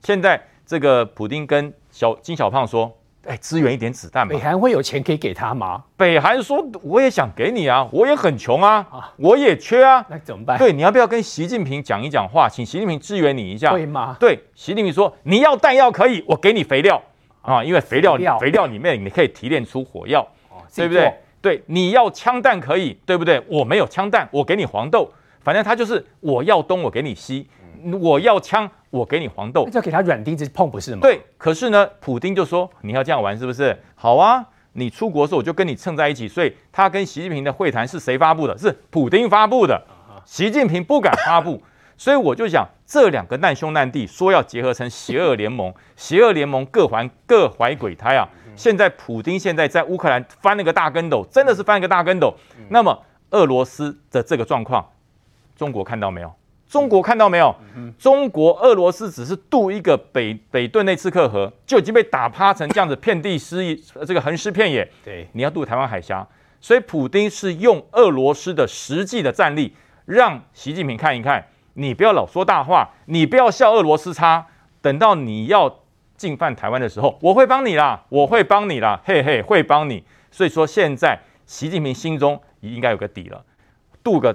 现在这个普丁跟小金小胖说：“哎，支援一点子弹吧。”北韩会有钱可以给他吗？北韩说：“我也想给你啊，我也很穷啊，我也缺啊。”那怎么办？对，你要不要跟习近平讲一讲话，请习近平支援你一下？会吗？对，习近平说：“你要弹药可以，我给你肥料啊，因为肥料肥料里面你可以提炼出火药，对不对？对，你要枪弹可以，对不对？我没有枪弹，我给你黄豆，反正他就是我要东，我给你西，我要枪。”我给你黄豆，那就给他软钉子碰，不是吗？对，可是呢，普丁就说你要这样玩，是不是？好啊，你出国的时候我就跟你蹭在一起，所以他跟习近平的会谈是谁发布的？是普丁发布的，习近平不敢发布，所以我就想这两个难兄难弟说要结合成邪恶联盟，邪恶联盟各怀各怀鬼胎啊！现在普丁现在在乌克兰翻了个大跟斗，真的是翻了个大跟斗。那么俄罗斯的这个状况，中国看到没有？中国看到没有？中国、俄罗斯只是渡一个北北顿内次克河，就已经被打趴成这样子，遍地是这个横尸遍野。对，你要渡台湾海峡，所以普丁是用俄罗斯的实际的战力，让习近平看一看。你不要老说大话，你不要笑俄罗斯差。等到你要进犯台湾的时候，我会帮你啦，我会帮你啦，嘿嘿，会帮你。所以说，现在习近平心中应该有个底了，渡个。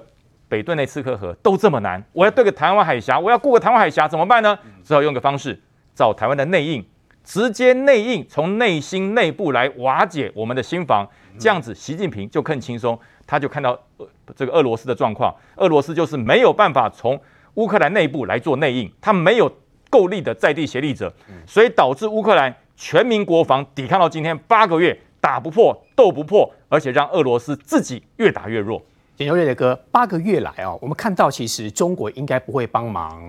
北顿内刺客河都这么难，我要对个台湾海峡，我要过个台湾海峡怎么办呢？只好用个方式，找台湾的内应，直接内应，从内心内部来瓦解我们的心防，这样子习近平就更轻松，他就看到这个俄罗斯的状况，俄罗斯就是没有办法从乌克兰内部来做内应，他没有够力的在地协力者，所以导致乌克兰全民国防抵抗到今天八个月打不破，斗不破，而且让俄罗斯自己越打越弱。简秋瑞的歌，八个月来哦，我们看到其实中国应该不会帮忙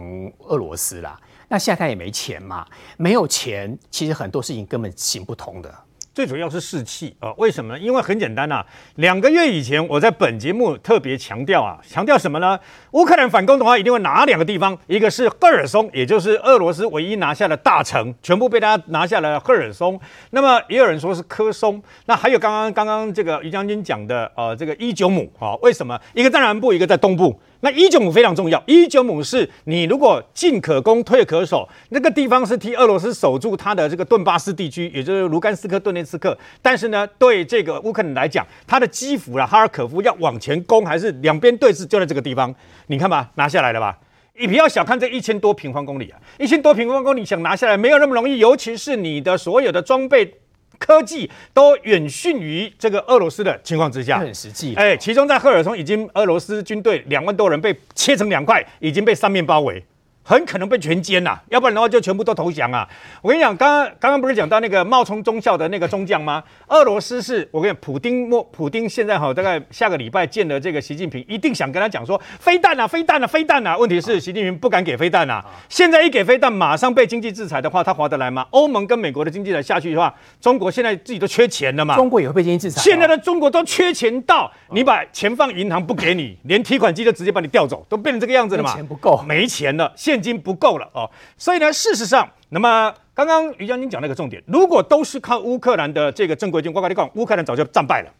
俄罗斯啦。那现在他也没钱嘛，没有钱，其实很多事情根本行不通的。最主要是士气啊，为什么呢？因为很简单呐，两个月以前我在本节目特别强调啊，强调什么呢？乌克兰反攻的话，一定会拿两个地方，一个是赫尔松，也就是俄罗斯唯一拿下的大城，全部被他拿下了赫尔松。那么也有人说是科松，那还有刚刚刚刚这个于将军讲的呃这个伊久姆啊，为什么？一个在南部，一个在东部。那一九五非常重要，一九五是你如果进可攻，退可守，那个地方是替俄罗斯守住他的这个顿巴斯地区，也就是卢甘斯克、顿涅茨克。但是呢，对这个乌克兰来讲，他的基辅啦、哈尔可夫要往前攻，还是两边对峙，就在这个地方。你看吧，拿下来了吧？你不要小看这一千多平方公里啊，一千多平方公里想拿下来没有那么容易，尤其是你的所有的装备。科技都远逊于这个俄罗斯的情况之下，很实际。哎，其中在赫尔松，已经俄罗斯军队两万多人被切成两块，已经被三面包围。很可能被全歼呐，要不然的话就全部都投降啊！我跟你讲，刚刚刚刚不是讲到那个冒充中校的那个中将吗？俄罗斯是我跟你讲，普丁莫普丁现在哈，大概下个礼拜见了这个习近平，一定想跟他讲说飞弹啊，飞弹啊，飞弹啊！问题是习近平不敢给飞弹啊，现在一给飞弹，马上被经济制裁的话，他划得来吗？欧盟跟美国的经济来下去的话，中国现在自己都缺钱了嘛？中国也会被经济制裁。现在的中国都缺钱到你把钱放银行不给你，连提款机都直接把你调走，都变成这个样子了嘛？钱不够，没钱了，现现金不够了哦，所以呢，事实上，那么刚刚于将军讲那个重点，如果都是靠乌克兰的这个正规军，我跟你讲，乌克兰早就战败了。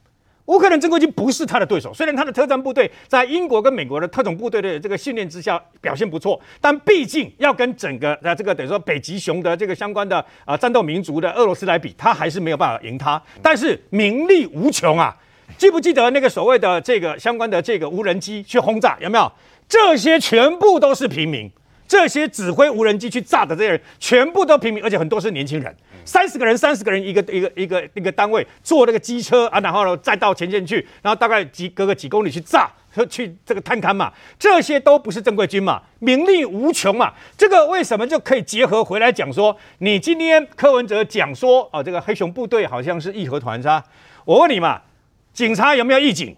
乌克兰正规军不是他的对手，虽然他的特战部队在英国跟美国的特种部队的这个训练之下表现不错，但毕竟要跟整个呃这个等于说北极熊的这个相关的啊战斗民族的俄罗斯来比，他还是没有办法赢他。但是名利无穷啊，记不记得那个所谓的这个相关的这个无人机去轰炸有没有？这些全部都是平民。这些指挥无人机去炸的这些人，全部都平民，而且很多是年轻人，三十个人，三十个人一个一个一个一个单位坐那个机车啊，然后呢再到前线去，然后大概几隔个几公里去炸，去这个探勘嘛，这些都不是正规军嘛，名利无穷嘛，这个为什么就可以结合回来讲说，你今天柯文哲讲说啊，这个黑熊部队好像是义和团是吧？我问你嘛，警察有没有义警？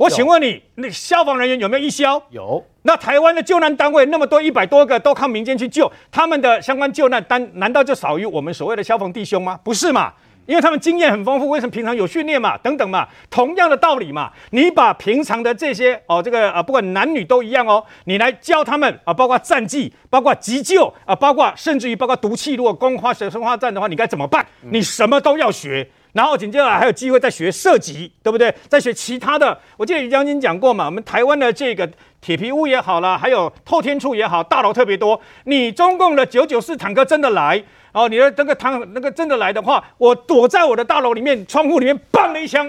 我请问你，那消防人员有没有一消？有。那台湾的救难单位那么多，一百多个都靠民间去救，他们的相关救难单难道就少于我们所谓的消防弟兄吗？不是嘛？因为他们经验很丰富，为什么平常有训练嘛？等等嘛，同样的道理嘛。你把平常的这些哦，这个啊，不管男女都一样哦，你来教他们啊，包括战技，包括急救啊，包括甚至于包括毒气，如果攻花生化战的话，你该怎么办？你什么都要学。然后紧接着还有机会再学射击，对不对？再学其他的。我记得于将军讲过嘛，我们台湾的这个铁皮屋也好了，还有透天处也好，大楼特别多。你中共的九九式坦克真的来？哦，你的这个坦那个真的来的话，我躲在我的大楼里面，窗户里面，砰的一枪，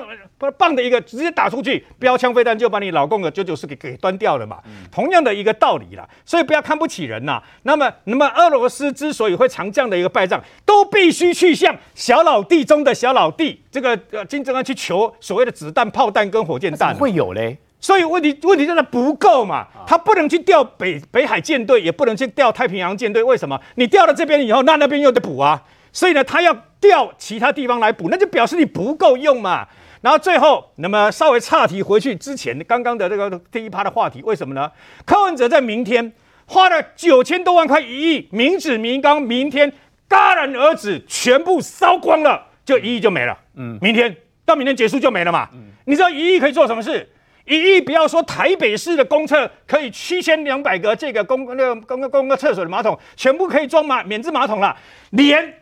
棒的一个，直接打出去，标枪飞弹就把你老公的九九四给给端掉了嘛。嗯、同样的一个道理啦，所以不要看不起人呐。那么，那么俄罗斯之所以会藏这样的一个败仗，都必须去向小老弟中的小老弟，这个呃金正恩去求所谓的子弹、炮弹跟火箭弹，会有嘞。所以问题问题真的不够嘛？他不能去调北北海舰队，也不能去调太平洋舰队。为什么？你调了这边以后，那那边又得补啊。所以呢，他要调其他地方来补，那就表示你不够用嘛。然后最后，那么稍微岔题回去之前刚刚的这个第一趴的话题，为什么呢？柯文哲在明天花了九千多万块一亿，民脂民膏，明天戛然而止，全部烧光了，就一亿就没了。嗯，明天到明天结束就没了嘛。嗯，你知道一亿可以做什么事？一亿，不要说台北市的公厕可以七千两百个这个公那个公共公共厕所的马桶，全部可以装满免治马桶了。连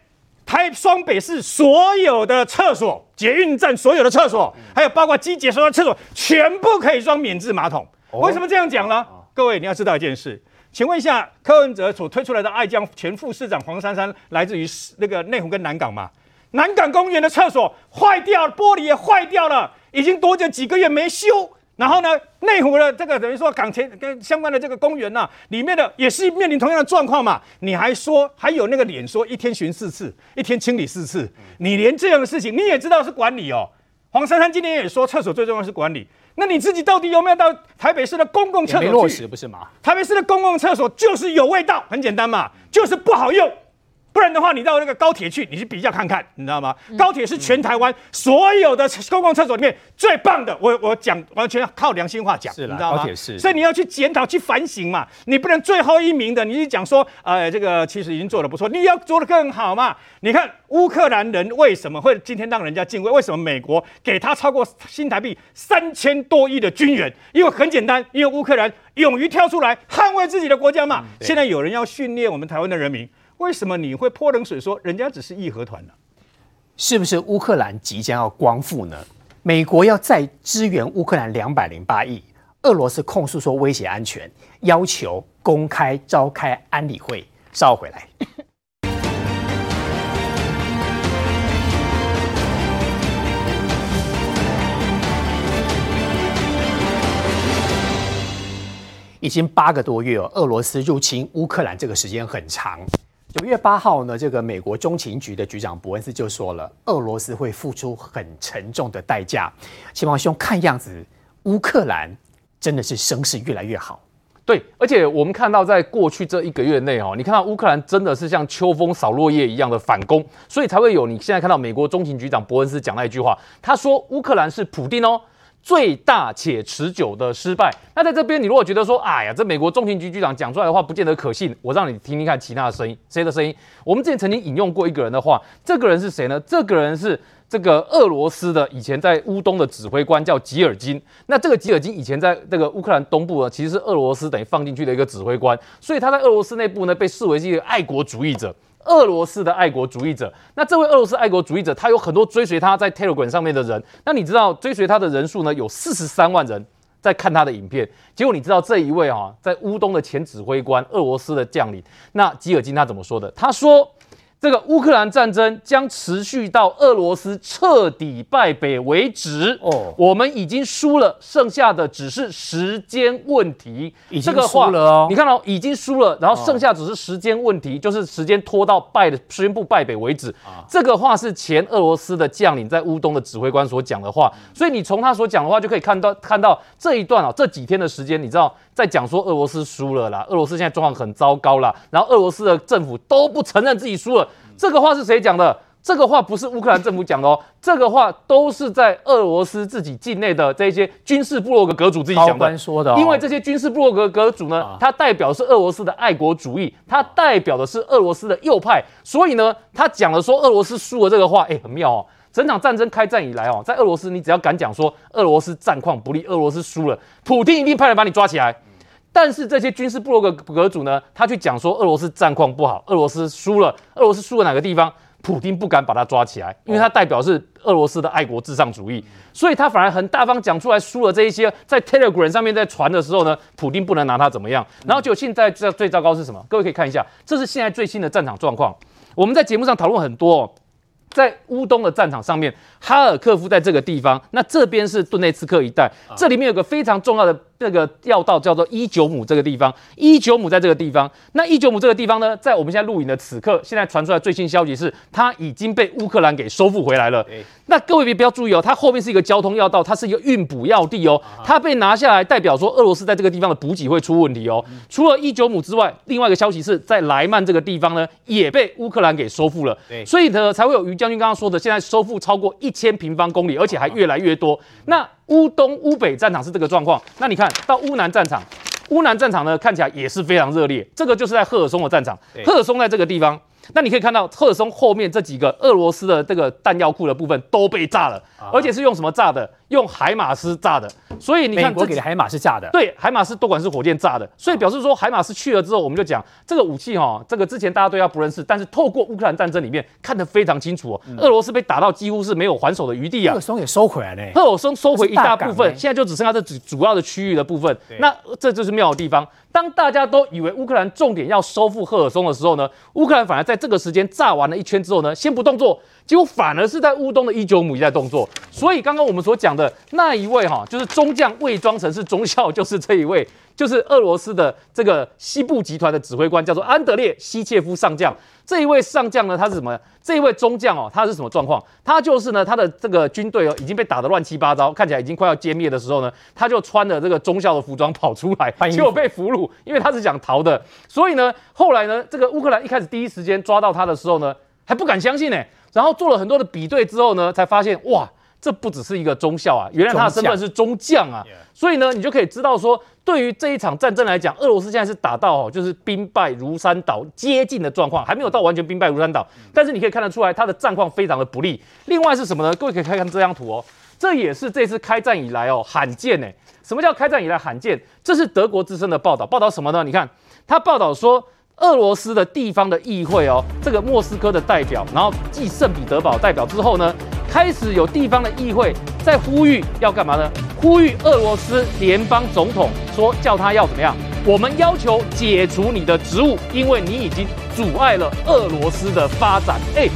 台双北市所有的厕所、捷运站所有的厕所，还有包括机捷所有的厕所，全部可以装免治马桶。为什么这样讲呢？各位你要知道一件事，请问一下，柯文哲所推出来的爱将前副市长黄珊珊，来自于那个内湖跟南港嘛？南港公园的厕所坏掉了，玻璃也坏掉了，已经多久几个月没修？然后呢，内湖的这个等于说港前跟相关的这个公园呐、啊，里面的也是面临同样的状况嘛。你还说还有那个脸说一天巡四次，一天清理四次，你连这样的事情你也知道是管理哦。黄珊珊今天也说厕所最重要是管理，那你自己到底有没有到台北市的公共厕所去？没落实不是吗？台北市的公共厕所就是有味道，很简单嘛，就是不好用。不然的话，你到那个高铁去，你去比较看看，你知道吗？高铁是全台湾所有的公共厕所里面最棒的。我我讲完全靠良心话讲，是啦，你知道吗？高铁是，所以你要去检讨、去反省嘛。你不能最后一名的，你就讲说，呃，这个其实已经做的不错，你要做的更好嘛。你看乌克兰人为什么会今天让人家敬畏？为什么美国给他超过新台币三千多亿的军援？因为很简单，因为乌克兰勇于跳出来捍卫自己的国家嘛。现在有人要训练我们台湾的人民。为什么你会泼冷水说人家只是义和团呢？是不是乌克兰即将要光复呢？美国要再支援乌克兰两百零八亿，俄罗斯控诉说威胁安全，要求公开召开安理会。稍回来。已经八个多月哦，俄罗斯入侵乌克兰这个时间很长。九月八号呢，这个美国中情局的局长伯恩斯就说了，俄罗斯会付出很沉重的代价。齐王兄，看样子乌克兰真的是声势越来越好。对，而且我们看到在过去这一个月内哦，你看到乌克兰真的是像秋风扫落叶一样的反攻，所以才会有你现在看到美国中情局长伯恩斯讲那一句话，他说乌克兰是普丁哦。最大且持久的失败。那在这边，你如果觉得说，哎呀，这美国中情局局长讲出来的话不见得可信，我让你听听看其他的声音，谁的声音？我们之前曾经引用过一个人的话，这个人是谁呢？这个人是这个俄罗斯的以前在乌东的指挥官，叫吉尔金。那这个吉尔金以前在这个乌克兰东部呢，其实是俄罗斯等于放进去的一个指挥官，所以他在俄罗斯内部呢，被视为是一个爱国主义者。俄罗斯的爱国主义者，那这位俄罗斯爱国主义者，他有很多追随他在 Telegram 上面的人。那你知道追随他的人数呢？有四十三万人在看他的影片。结果你知道这一位啊，在乌东的前指挥官，俄罗斯的将领，那吉尔金他怎么说的？他说。这个乌克兰战争将持续到俄罗斯彻底败北为止。哦，我们已经输了，剩下的只是时间问题。已经输了哦，你看到已经输了，然后剩下只是时间问题，就是时间拖到败的宣布败北为止。这个话是前俄罗斯的将领在乌东的指挥官所讲的话，所以你从他所讲的话就可以看到，看到这一段啊，这几天的时间，你知道在讲说俄罗斯输了啦，俄罗斯现在状况很糟糕啦，然后俄罗斯的政府都不承认自己输了。这个话是谁讲的？这个话不是乌克兰政府讲的哦，这个话都是在俄罗斯自己境内的这些军事部落格阁主自己讲的。说的、哦，因为这些军事部落格阁主呢，他代表是俄罗斯的爱国主义，他代表的是俄罗斯的右派，所以呢，他讲了说俄罗斯输了这个话，哎，很妙哦。整场战争开战以来哦，在俄罗斯你只要敢讲说俄罗斯战况不利，俄罗斯输了，普京一定派人把你抓起来。但是这些军事部落格阁主呢，他去讲说俄罗斯战况不好，俄罗斯输了，俄罗斯输了哪个地方？普丁不敢把他抓起来，因为他代表是俄罗斯的爱国至上主义，所以他反而很大方讲出来输了这一些，在 Telegram 上面在传的时候呢，普丁不能拿他怎么样。然后就现在最最糟糕是什么？各位可以看一下，这是现在最新的战场状况。我们在节目上讨论很多哦，在乌东的战场上面，哈尔科夫在这个地方，那这边是顿内茨克一带，这里面有个非常重要的。这个要道叫做伊久姆这个地方，伊久姆在这个地方。那伊久姆这个地方呢，在我们现在录影的此刻，现在传出来最新消息是，它已经被乌克兰给收复回来了。那各位别不要注意哦，它后面是一个交通要道，它是一个运补要地哦。它被拿下来，代表说俄罗斯在这个地方的补给会出问题哦。除了伊久姆之外，另外一个消息是在莱曼这个地方呢，也被乌克兰给收复了。所以呢，才会有于将军刚刚说的，现在收复超过一千平方公里，而且还越来越多。那乌东、乌北战场是这个状况，那你看到乌南战场，乌南战场呢，看起来也是非常热烈。这个就是在赫尔松的战场，赫尔松在这个地方。那你可以看到赫尔松后面这几个俄罗斯的这个弹药库的部分都被炸了，而且是用什么炸的？用海马斯炸的。所以你看，美国给的海马斯炸的，对，海马斯多管是火箭炸的。所以表示说，海马斯去了之后，我们就讲这个武器哈，这个之前大家对它不认识，但是透过乌克兰战争里面看得非常清楚哦。俄罗斯被打到几乎是没有还手的余地啊。赫尔松也收回来了，赫尔松收回一大部分，现在就只剩下这主主要的区域的部分。那这就是妙的地方。当大家都以为乌克兰重点要收复赫尔松的时候呢，乌克兰反而在这个时间炸完了一圈之后呢，先不动作，结果反而是在乌东的一九五一带动作。所以刚刚我们所讲的那一位哈，就是中将伪装成是中校，就是这一位，就是俄罗斯的这个西部集团的指挥官，叫做安德烈西切夫上将。这一位上将呢，他是什么？这一位中将哦，他是什么状况？他就是呢，他的这个军队哦，已经被打得乱七八糟，看起来已经快要歼灭的时候呢，他就穿着这个中校的服装跑出来，结果被俘虏，因为他是想逃的。所以呢，后来呢，这个乌克兰一开始第一时间抓到他的时候呢，还不敢相信呢，然后做了很多的比对之后呢，才发现哇，这不只是一个中校啊，原来他的身份是中将啊。所以呢，你就可以知道说。对于这一场战争来讲，俄罗斯现在是打到哦，就是兵败如山倒接近的状况，还没有到完全兵败如山倒。但是你可以看得出来，他的战况非常的不利。另外是什么呢？各位可以看看这张图哦，这也是这次开战以来哦罕见呢。什么叫开战以来罕见？这是德国之声的报道，报道什么呢？你看，他报道说。俄罗斯的地方的议会哦，这个莫斯科的代表，然后继圣彼得堡代表之后呢，开始有地方的议会在呼吁要干嘛呢？呼吁俄罗斯联邦总统说，叫他要怎么样？我们要求解除你的职务，因为你已经阻碍了俄罗斯的发展。哎，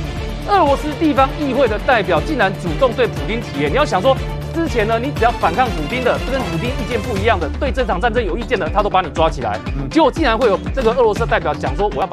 俄罗斯地方议会的代表竟然主动对普京提言，你要想说。之前呢，你只要反抗普丁的，跟普丁意见不一样的，对这场战争有意见的，他都把你抓起来。结果竟然会有这个俄罗斯代表讲说，我要把